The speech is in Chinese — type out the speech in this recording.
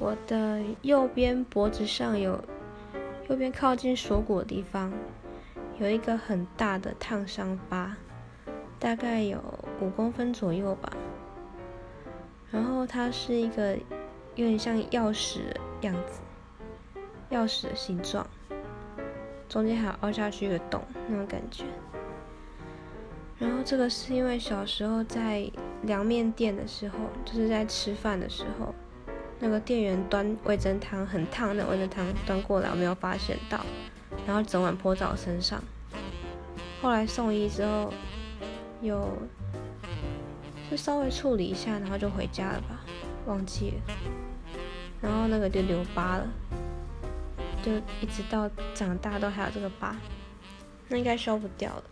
我的右边脖子上有，右边靠近锁骨的地方，有一个很大的烫伤疤，大概有五公分左右吧。然后它是一个有点像钥匙的样子，钥匙的形状，中间还凹下去一个洞那种感觉。然后这个是因为小时候在凉面店的时候，就是在吃饭的时候，那个店员端味噌汤很烫的味噌汤端过来，我没有发现到，然后整碗泼在我身上。后来送医之后，有就稍微处理一下，然后就回家了吧，忘记了。然后那个就留疤了，就一直到长大都还有这个疤，那应该消不掉了。